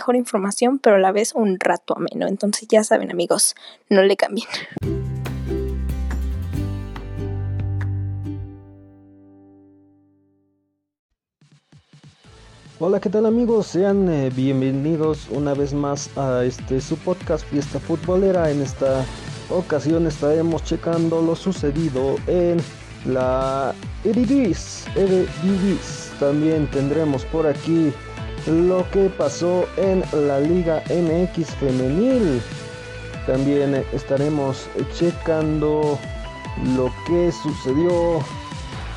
mejor información, pero a la vez un rato ameno. Entonces ya saben amigos, no le cambien. Hola, ¿qué tal amigos? Sean eh, bienvenidos una vez más a este su podcast Fiesta Futbolera. En esta ocasión estaremos checando lo sucedido en la Eredivis. También tendremos por aquí lo que pasó en la Liga MX femenil. También estaremos checando lo que sucedió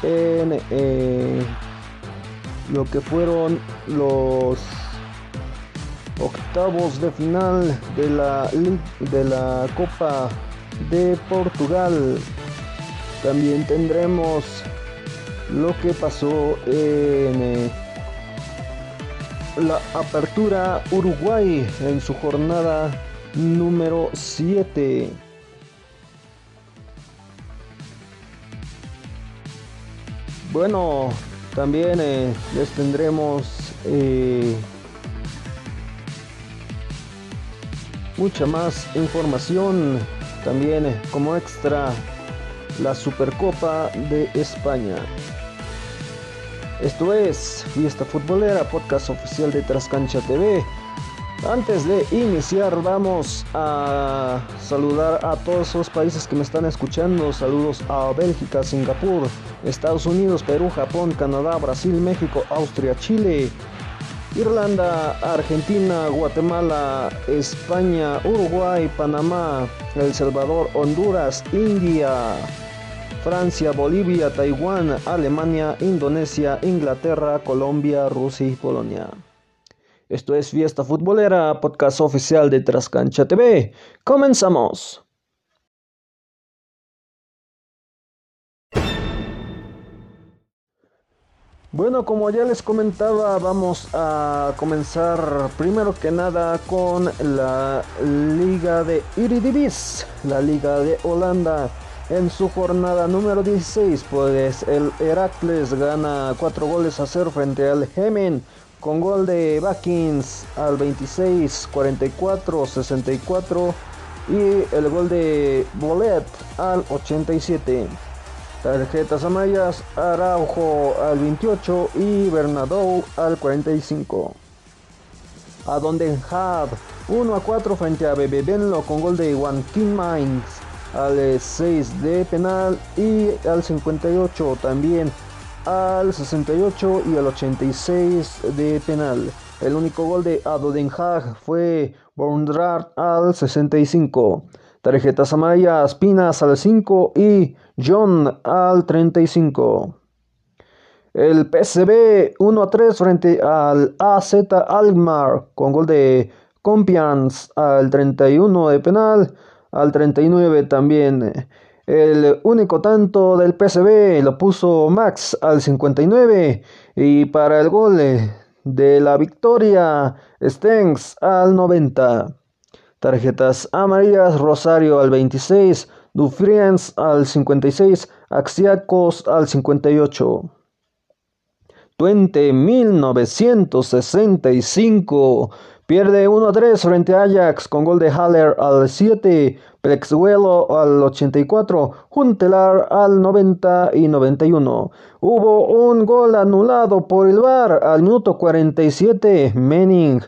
en eh, lo que fueron los octavos de final de la, de la Copa de Portugal. También tendremos lo que pasó en eh, la Apertura Uruguay en su jornada número 7. Bueno, también eh, les tendremos eh, mucha más información. También eh, como extra la Supercopa de España. Esto es Fiesta Futbolera, podcast oficial de Trascancha TV. Antes de iniciar vamos a saludar a todos los países que me están escuchando. Saludos a Bélgica, Singapur, Estados Unidos, Perú, Japón, Canadá, Brasil, México, Austria, Chile, Irlanda, Argentina, Guatemala, España, Uruguay, Panamá, El Salvador, Honduras, India. Francia, Bolivia, Taiwán, Alemania, Indonesia, Inglaterra, Colombia, Rusia y Polonia. Esto es Fiesta Futbolera, podcast oficial de Trascancha TV. Comenzamos. Bueno, como ya les comentaba, vamos a comenzar primero que nada con la Liga de Iridivis, la Liga de Holanda. En su jornada número 16, pues el Heracles gana 4 goles a 0 frente al Gemen con gol de Bakins al 26, 44, 64 y el gol de Bolet al 87. Tarjetas amarillas, Araujo al 28 y Bernardo al 45. A donde 1 a 4 frente a Bebe Benlo con gol de Juan King Mines al 6 de penal y al 58 también al 68 y al 86 de penal. El único gol de Adoden Haag fue Bondrar al 65. Tarjetas amarillas, Pinas al 5 y John al 35. El PSB 1 a 3 frente al AZ Almar con gol de Compians al 31 de penal al 39 también. El único tanto del PSV lo puso Max al 59 y para el gol de la victoria Stengs al 90. Tarjetas amarillas Rosario al 26, Dufriens al 56, Axiacos al 58. Twente 1965 Pierde 1-3 frente a Ajax con gol de Haller al 7, Plexuelo al 84, Juntelar al 90 y 91. Hubo un gol anulado por el VAR al minuto 47, Menning.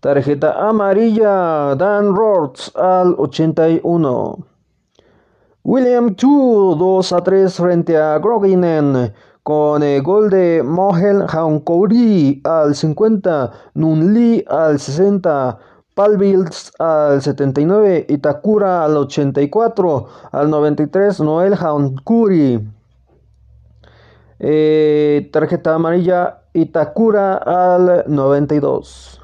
Tarjeta amarilla, Dan Rorts al 81. William 2, 2 a 3 frente a Groginen con el gol de Mohel Hankouri al 50, Nunli al 60, Palvils al 79, Itakura al 84, al 93, Noel Hankouri. Eh, tarjeta amarilla, Itakura al 92.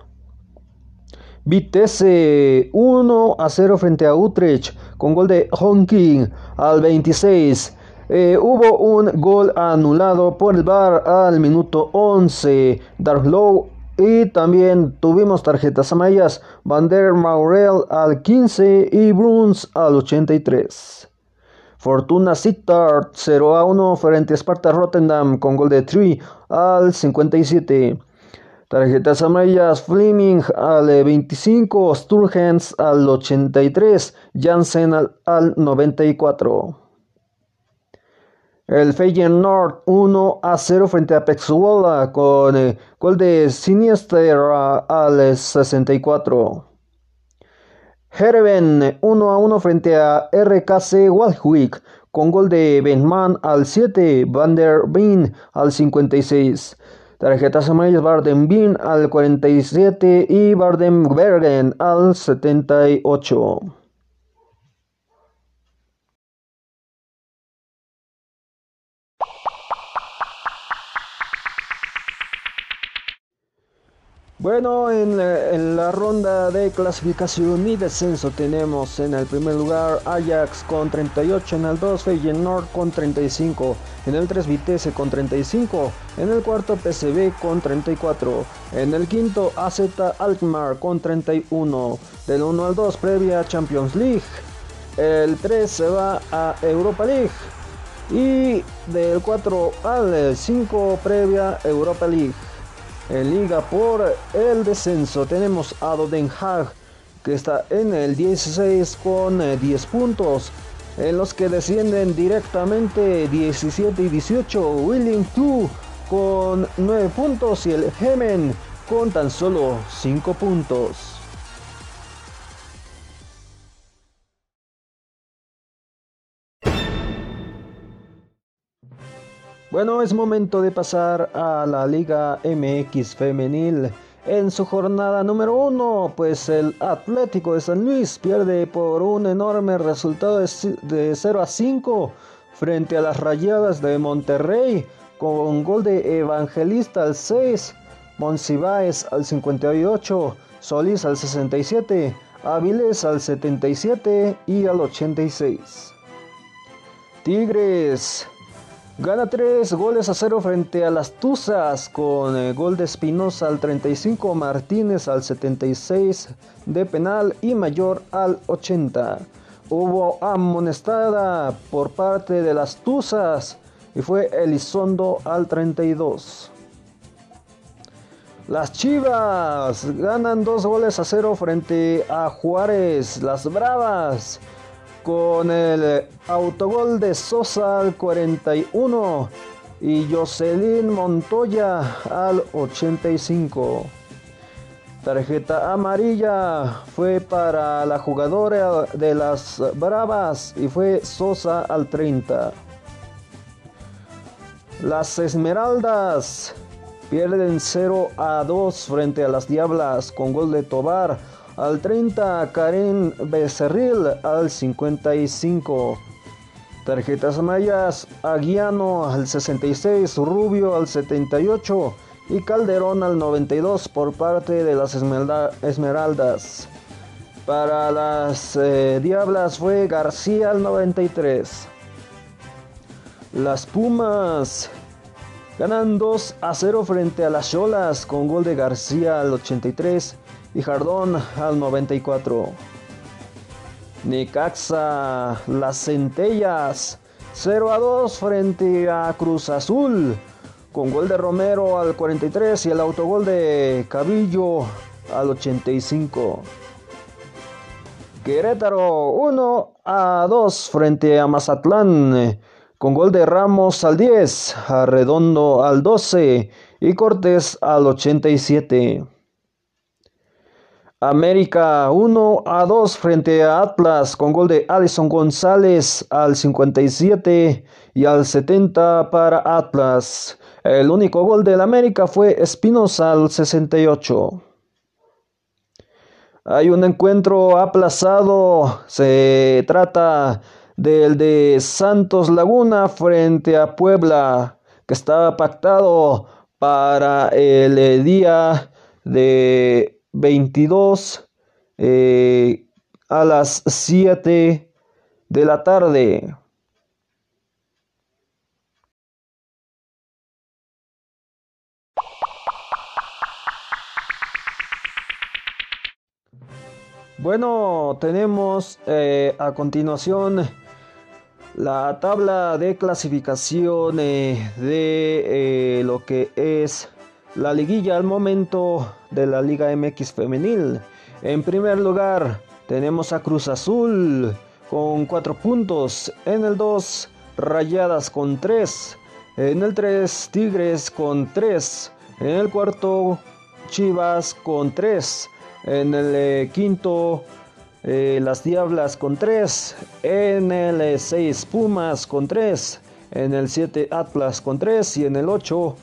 Vitesse 1 a 0 frente a Utrecht con gol de Honking al 26. Eh, hubo un gol anulado por el VAR al minuto 11. Darklow y también tuvimos tarjetas amarillas. Van der Maurel al 15 y Bruns al 83. Fortuna Sittard 0 a 1 frente a Sparta Rotterdam con gol de Tree al 57. Tarjetas amarillas Fleming al 25, Sturgens al 83, Jansen al, al 94. El Feyenoord 1 a 0 frente a Pexwola con eh, gol de Sinister al 64. Hereven 1 a 1 frente a RKC Waldwick con gol de Benman al 7, Van der Bean al 56. Tarjetas amarillas Barden al 47 y Barden-Bergen al 78. Bueno, en la, ronda de clasificación y descenso tenemos en el primer lugar Ajax con 38, en el 2 Feyenoord con 35, en el 3 Vitesse con 35, en el cuarto PSV con 34, en el quinto AZ Alkmaar con 31, del 1 al 2 previa Champions League, el 3 se va a Europa League y del 4 al 5 previa Europa League. En liga por el descenso tenemos a Den Haag que está en el 16 con 10 eh, puntos. En los que descienden directamente 17 y 18 Willing 2 con 9 puntos y el Hemen con tan solo 5 puntos. Bueno, es momento de pasar a la Liga MX femenil. En su jornada número uno, pues el Atlético de San Luis pierde por un enorme resultado de 0 a 5 frente a las Rayadas de Monterrey con gol de Evangelista al 6, Monsiváis al 58, Solís al 67, Aviles al 77 y al 86. Tigres Gana 3 goles a 0 frente a las Tuzas con el gol de Espinosa al 35, Martínez al 76 de penal y Mayor al 80. Hubo amonestada por parte de las Tuzas y fue Elizondo al 32. Las Chivas ganan 2 goles a 0 frente a Juárez. Las Bravas con el autogol de Sosa al 41 y Jocelyn Montoya al 85. Tarjeta amarilla fue para la jugadora de las Bravas y fue Sosa al 30. Las Esmeraldas pierden 0 a 2 frente a las Diablas con gol de Tobar al 30 Karen Becerril al 55. Tarjetas mayas Aguiano al 66, Rubio al 78 y Calderón al 92 por parte de las Esmeraldas. Para las eh, Diablas fue García al 93. Las Pumas ganan 2 a 0 frente a las Cholas con gol de García al 83 y Jardón al 94. Necaxa, las centellas, 0 a 2 frente a Cruz Azul, con gol de Romero al 43 y el autogol de Cabillo al 85. Querétaro 1 a 2 frente a Mazatlán, con gol de Ramos al 10, Arredondo al 12 y Cortés al 87. América 1 a 2 frente a Atlas con gol de Alison González al 57 y al 70 para Atlas. El único gol del América fue Espinosa al 68. Hay un encuentro aplazado, se trata del de Santos Laguna frente a Puebla, que estaba pactado para el día de 22 eh, a las 7 de la tarde. Bueno, tenemos eh, a continuación la tabla de clasificación de eh, lo que es la liguilla al momento de la Liga MX femenil. En primer lugar tenemos a Cruz Azul con 4 puntos. En el 2 Rayadas con 3. En el 3 Tigres con 3. En el cuarto Chivas con 3. En el eh, quinto, eh, las Diablas con 3. En el 6, eh, Pumas con 3. En el 7, Atlas con 3. Y en el 8,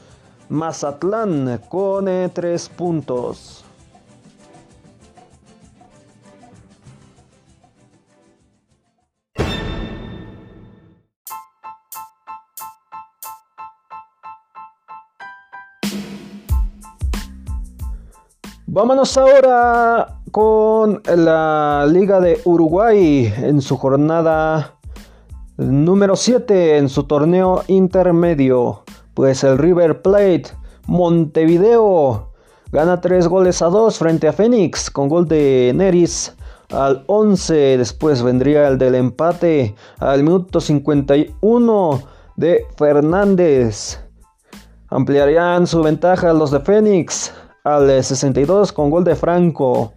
Mazatlán con 3 puntos. Vámonos ahora con la Liga de Uruguay en su jornada número 7 en su torneo intermedio. Pues el River Plate Montevideo gana 3 goles a 2 frente a Fénix con gol de Neris al 11. Después vendría el del empate al minuto 51 de Fernández. Ampliarían su ventaja los de Fénix al 62 con gol de Franco.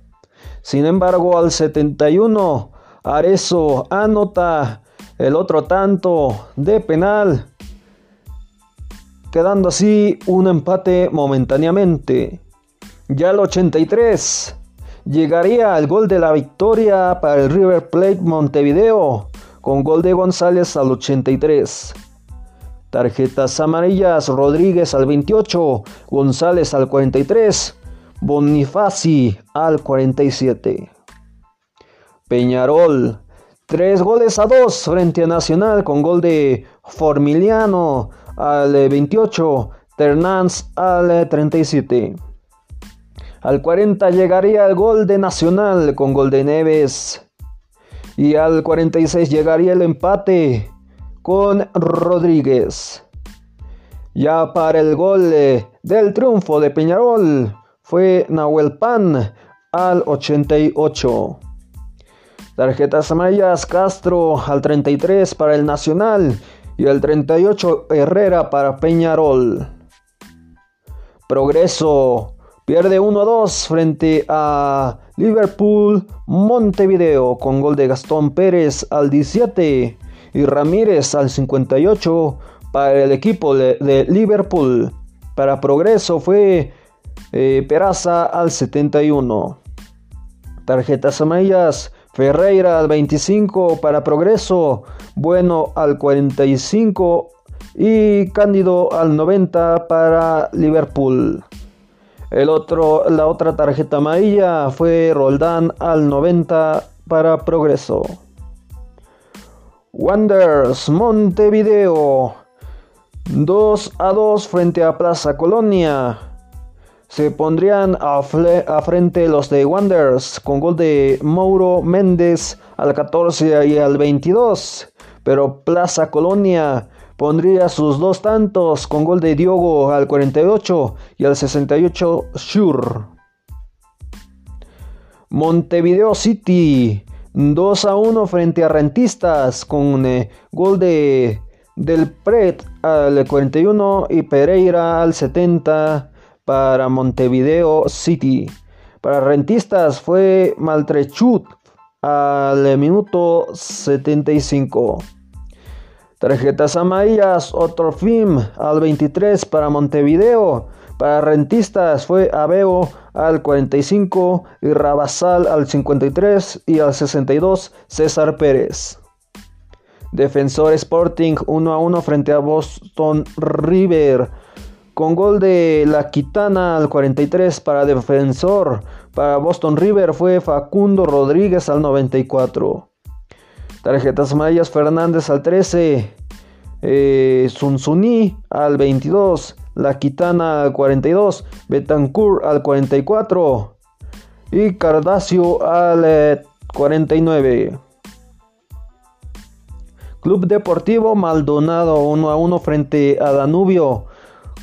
Sin embargo, al 71, Arezo anota el otro tanto de penal, quedando así un empate momentáneamente. Ya al 83 llegaría el gol de la victoria para el River Plate Montevideo con gol de González al 83. Tarjetas amarillas, Rodríguez al 28, González al 43, Bonifaci al 47. Peñarol, 3 goles a 2 frente a Nacional con gol de Formiliano al 28, Ternans al 37. Al 40 llegaría el gol de Nacional con gol de Neves. Y al 46 llegaría el empate con Rodríguez. Ya para el gol del triunfo de Peñarol fue Nahuel Pan al 88. Tarjetas amarillas Castro al 33 para el Nacional y al 38 Herrera para Peñarol. Progreso pierde 1-2 frente a Liverpool Montevideo con gol de Gastón Pérez al 17 y Ramírez al 58 para el equipo de, Liverpool. Para Progreso fue eh, Peraza al 71. Tarjetas amarillas. Ferreira al 25 para Progreso. Bueno al 45 y Cándido al 90 para Liverpool. El otro, la otra tarjeta amarilla fue Roldán al 90 para Progreso. Wanderers Montevideo 2 a 2 frente a Plaza Colonia. Se pondrían a, frente los de Wanderers con gol de Mauro Méndez al 14 y al 22. Pero Plaza Colonia pondría sus dos tantos con gol de Diogo al 48 y al 68 Shure. Montevideo City 2 a 1 frente a Rentistas con eh, gol de del Pret al 41 y Pereira al 70 para Montevideo City. Para Rentistas fue Maltrechut al minuto 75. Tarjetas amarillas, otro film al 23 para Montevideo. Para rentistas fue Aveo al 45 y Rabasal al 53 y al 62 César Pérez. Defensor Sporting 1 a 1 frente a Boston River. Con gol de La Quitana al 43 para Defensor. Para Boston River fue Facundo Rodríguez al 94. Tarjetas mayas Fernández al 13. Eh, al 22. La Quitana al 42, Betancourt al 44. y Cardacio al 49. Eh, Club Deportivo Maldonado 1 a 1 frente a Danubio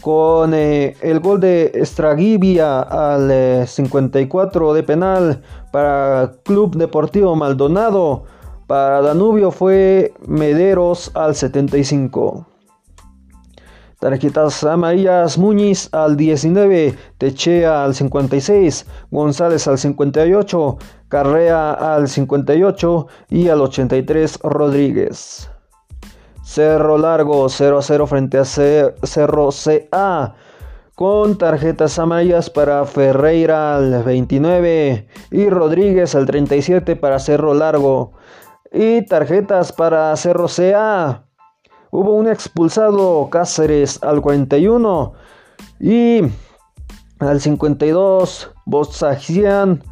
con eh, el gol de Estragibia al 54 de penal para Club Deportivo Maldonado. Para Danubio fue Mederos al 75. Tarjetas amarillas Muñiz al 19, Techea al 56, González al 58, Carrea al 58 y al 83 Rodríguez. Cerro Largo 0 a 0 frente a Cerro CA con tarjetas amarillas para Ferreira al 29 y Rodríguez al 37 para Cerro Largo. Y tarjetas para Cerro CA. Hubo un expulsado Cáceres al 41 y al 52 Bozagian,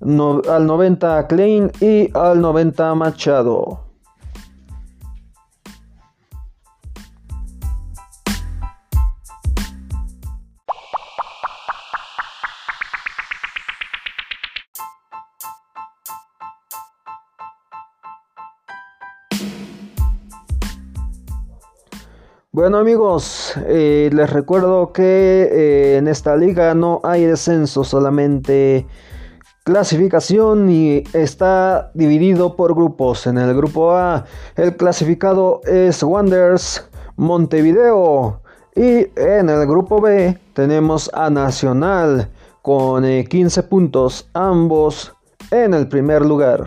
al 90 Klein y al 90 Machado. Bueno amigos, eh, les recuerdo que eh, en esta liga no hay descenso, solamente clasificación y está dividido por grupos. En el grupo A el clasificado es Wanderers Montevideo y en el grupo B tenemos a Nacional con 15 eh, puntos, ambos en el primer lugar.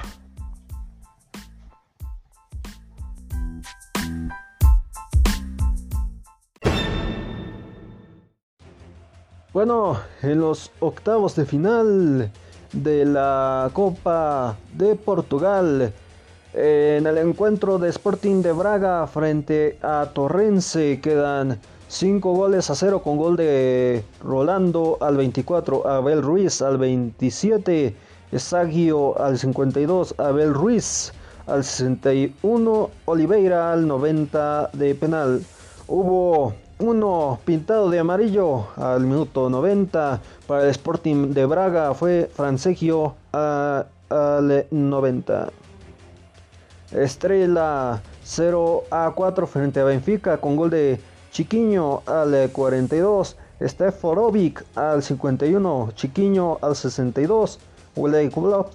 Bueno, en los octavos de final de la Copa de Portugal, en el encuentro de Sporting de Braga frente a Torrense quedan 5 goles a 0 con gol de Rolando al 24, Abel Ruiz al 27, Esagio al 52, Abel Ruiz al 61, Oliveira al 90 de penal. Hubo uno pintado de amarillo al minuto 90 para el Sporting de Braga fue Francegio al 90. Estrella 0 a 4 frente a Benfica con gol de Chiquiño al 42. Steforovic al 51. Chiquiño al 62.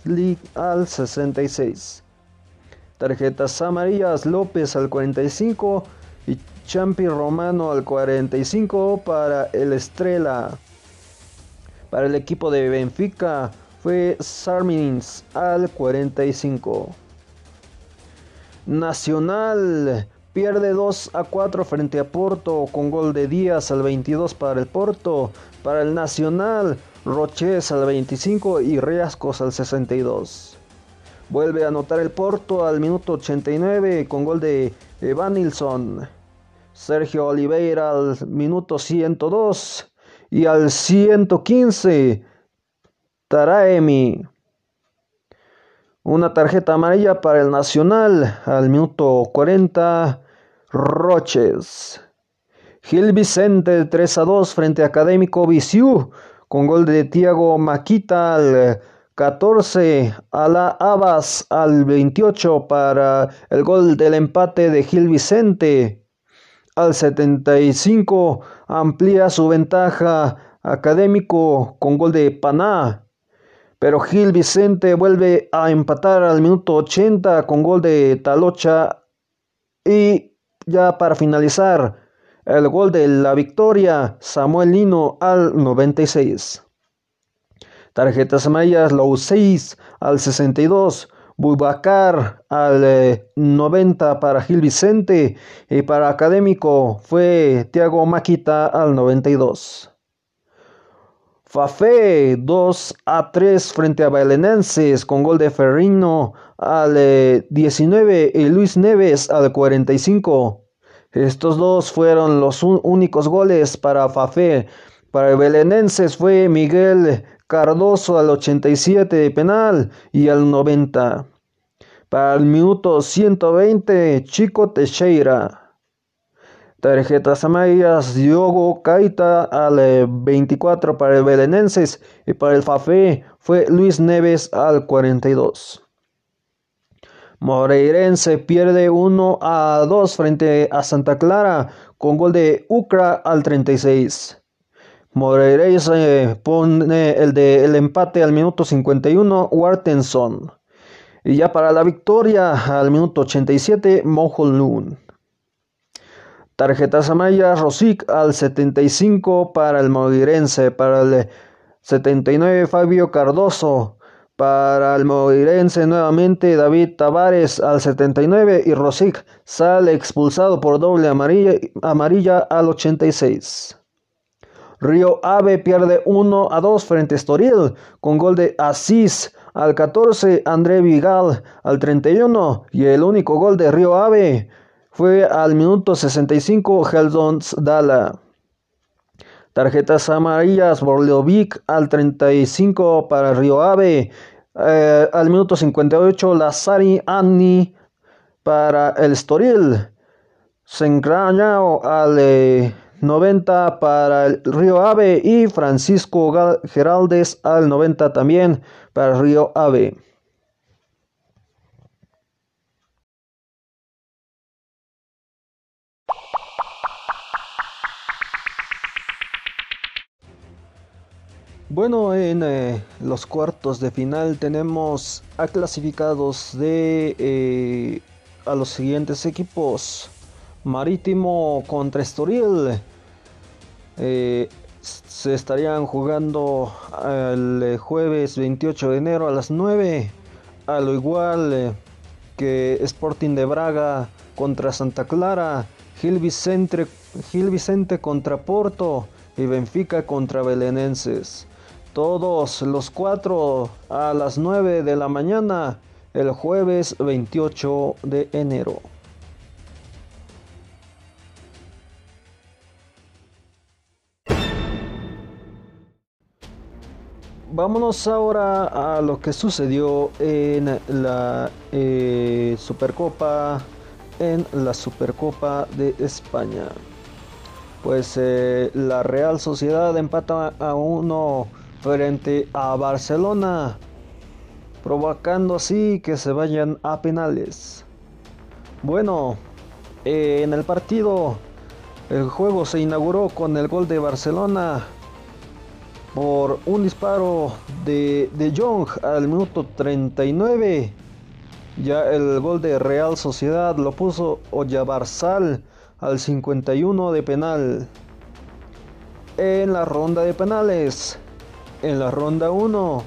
League al 66. Tarjetas amarillas López al 45 y Champi Romano al 45 para el Estrella. Para el equipo de Benfica fue Sarmins al 45. Nacional pierde 2 a 4 frente a Porto con gol de Díaz al 22 para el Porto. Para el Nacional, Roches al 25 y Riascos al 62. Vuelve a anotar el Porto al minuto 89 con gol de Evanilson. Sergio Oliveira al minuto 102 y al 115 Taraemi. Una tarjeta amarilla para el Nacional al minuto 40 Roches. Gil Vicente 3 a 2 frente a Académico Viciú con gol de Tiago Maquita al 14 a la Abas al 28 para el gol del empate de Gil Vicente al 75 amplía su ventaja académico con gol de Paná. Pero Gil Vicente vuelve a empatar al minuto 80 con gol de Talocha. Y ya para finalizar, el gol de la victoria, Samuel Lino al 96. Tarjetas amarillas, Low 6 al 62. Bubacar al 90 eh, para Gil Vicente y para Académico fue Tiago Maquita al 92. Fafé 2 a 3 frente a Belenenses con gol de Ferrino al 19 eh, y Luis Neves al 45. Estos dos fueron los únicos goles para Fafé. Para Belenenses fue Miguel Cardoso al 87 de penal y al 90. Para el minuto 120, Chico Teixeira. Tarjetas amarillas, Diogo Caita al 24 eh, para el Belenenses y para el Fafé fue Luis Neves al 42. Moreirense pierde 1 a 2 frente a Santa Clara con gol de Ucra al 36. Moreirense pone el, de, el empate al minuto 51 Wartenson. Y ya para la victoria al minuto 87 Moholun. Tarjetas amarillas, Rosic al 75 para el Moreirense, para el 79 Fabio Cardoso, para el Moreirense nuevamente David Tavares al 79 y Rosic sale expulsado por doble amarilla, amarilla al 86. Río Ave pierde 1 a 2 frente a Estoril con gol de Asís al 14, André Vigal al 31 y el único gol de Río Ave fue al minuto 65 Heldons Dala. Tarjetas amarillas, Borleovic al 35 para Río Ave. Eh, al minuto 58, Lazari Anni para el Estoril. Sengrañao al 90 eh, para el Río Ave. Y Francisco Geraldes al 90 también para Río Ave. Bueno, en eh, los cuartos de final tenemos a clasificados de eh, a los siguientes equipos. Marítimo contra Estoril. Eh, se estarían jugando el jueves 28 de enero a las 9. A lo igual que Sporting de Braga contra Santa Clara. Gil Vicente, Gil Vicente contra Porto y Benfica contra Belenenses todos los cuatro a las 9 de la mañana el jueves 28 de enero. Vámonos ahora a lo que sucedió en la eh, Supercopa en la Supercopa de España. Pues eh, la Real Sociedad empata a uno frente a Barcelona, provocando así que se vayan a penales. Bueno, en el partido el juego se inauguró con el gol de Barcelona por un disparo de, de Jong al minuto 39. Ya el gol de Real Sociedad lo puso Oyarzabal al 51 de penal. En la ronda de penales, en la ronda 1,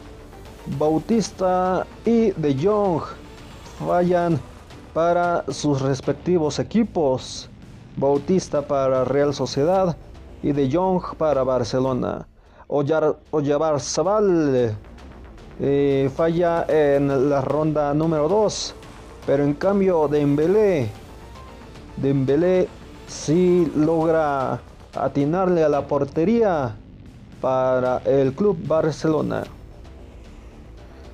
Bautista y De Jong fallan para sus respectivos equipos. Bautista para Real Sociedad y De Jong para Barcelona. Oyarzabal eh, falla en la ronda número 2, pero en cambio Dembélé, Dembélé sí logra atinarle a la portería para el Club Barcelona.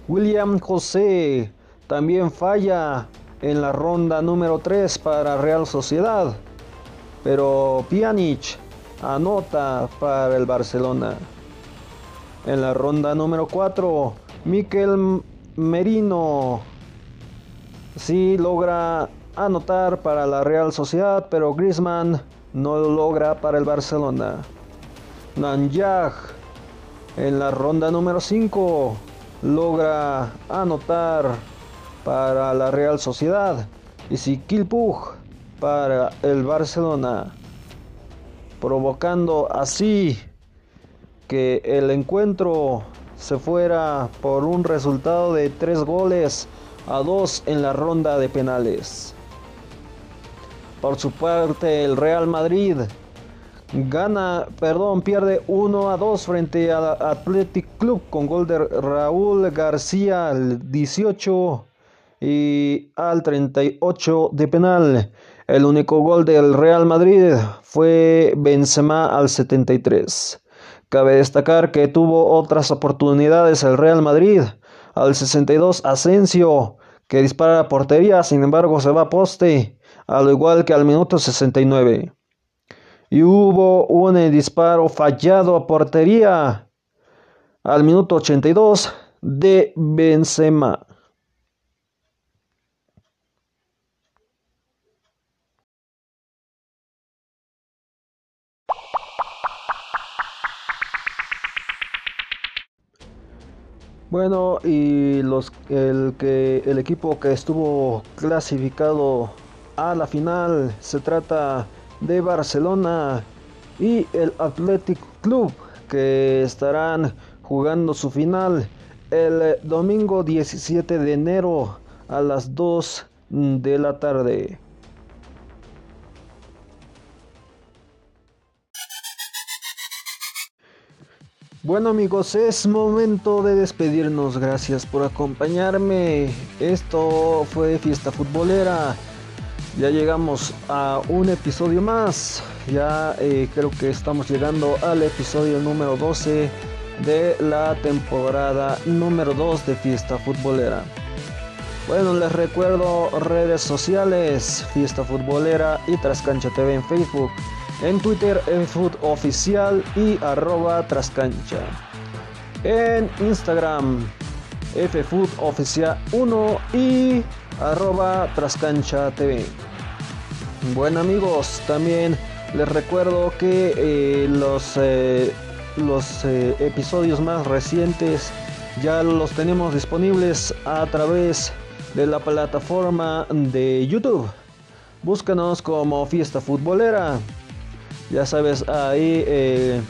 William José también falla en la ronda número 3 para Real Sociedad, pero Pjanic anota para el Barcelona. En la ronda número 4, Miquel Merino sí logra anotar para la Real Sociedad, pero Griezmann no lo logra para el Barcelona. Nanyag en la ronda número 5 logra anotar para la Real Sociedad y Sikilpug para el Barcelona, provocando así que el encuentro se fuera por un resultado de 3 goles a 2 en la ronda de penales. Por su parte, el Real Madrid Gana, perdón, pierde 1 a 2 frente al Athletic Club con gol de Raúl García al 18 y al 38 de penal. El único gol del Real Madrid fue Benzema al 73. Cabe destacar que tuvo otras oportunidades el Real Madrid. Al 62 Asensio que dispara a portería, sin embargo se va a poste, al igual que al minuto 69. y hubo un disparo fallado a portería al minuto 82 de Benzema. Bueno, y los, el, que, el equipo que estuvo clasificado a la final se trata de Barcelona y el Athletic Club que estarán jugando su final el domingo 17 de enero a las 2 de la tarde. Bueno amigos, es momento de despedirnos. Gracias por acompañarme. Esto fue Fiesta Futbolera. Ya llegamos a un episodio más. Ya eh, creo que estamos llegando al episodio número 12 de la temporada número 2 de Fiesta Futbolera. Bueno, les recuerdo redes sociales, Fiesta Futbolera y Trascancha TV en Facebook. En Twitter, food Oficial y arroba Trascancha. En Instagram, FFood Oficial 1 y arroba Trascancha TV. Bueno amigos, también les recuerdo que eh, los, eh, los eh, episodios más recientes ya los tenemos disponibles a través de la plataforma de YouTube. Búscanos como Fiesta Futbolera. Ya sabes, ahí eh,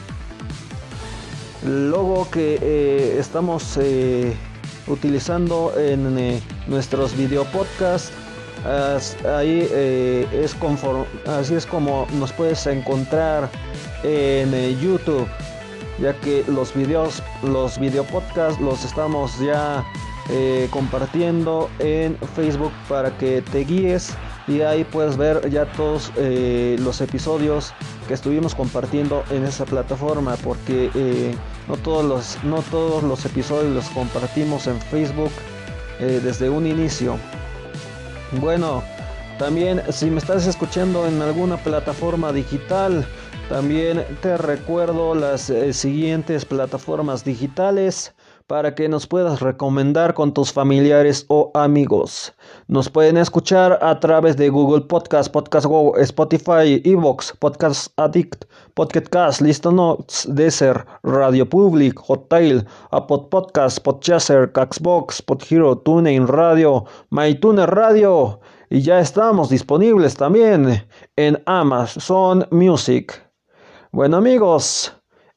el logo que eh, estamos eh, utilizando en nuestros video podcasts. Ahí es conforme, así es como nos puedes encontrar en YouTube, ya que los videos, los video podcasts los estamos ya compartiendo en Facebook para que te guíes y ahí puedes ver ya todos los episodios que estuvimos compartiendo en esa plataforma porque eh, no, todos los, no todos los episodios los compartimos en Facebook eh, desde un inicio. Bueno, también si me estás escuchando en alguna plataforma digital, también te recuerdo las eh, siguientes plataformas digitales para que nos puedas recomendar con tus familiares o amigos. Nos pueden escuchar a través de Google Podcast, Podcast Go, Spotify, Evox, Podcast Addict, Podcast Cast, List Notes, Deezer, Radio Public, Hotel, Apple Podcast, Podchaser, Caxbox, Podhero, TuneIn Radio, MyTuner Radio. Y ya estamos disponibles también en Amazon Music. Bueno amigos,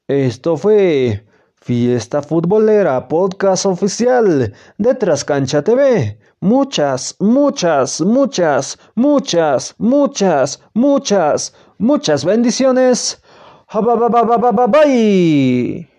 esto fue Fiesta Futbolera, podcast oficial de Trascancha TV. Muchas, muchas, muchas, muchas, muchas, muchas, muchas bendiciones. Bye.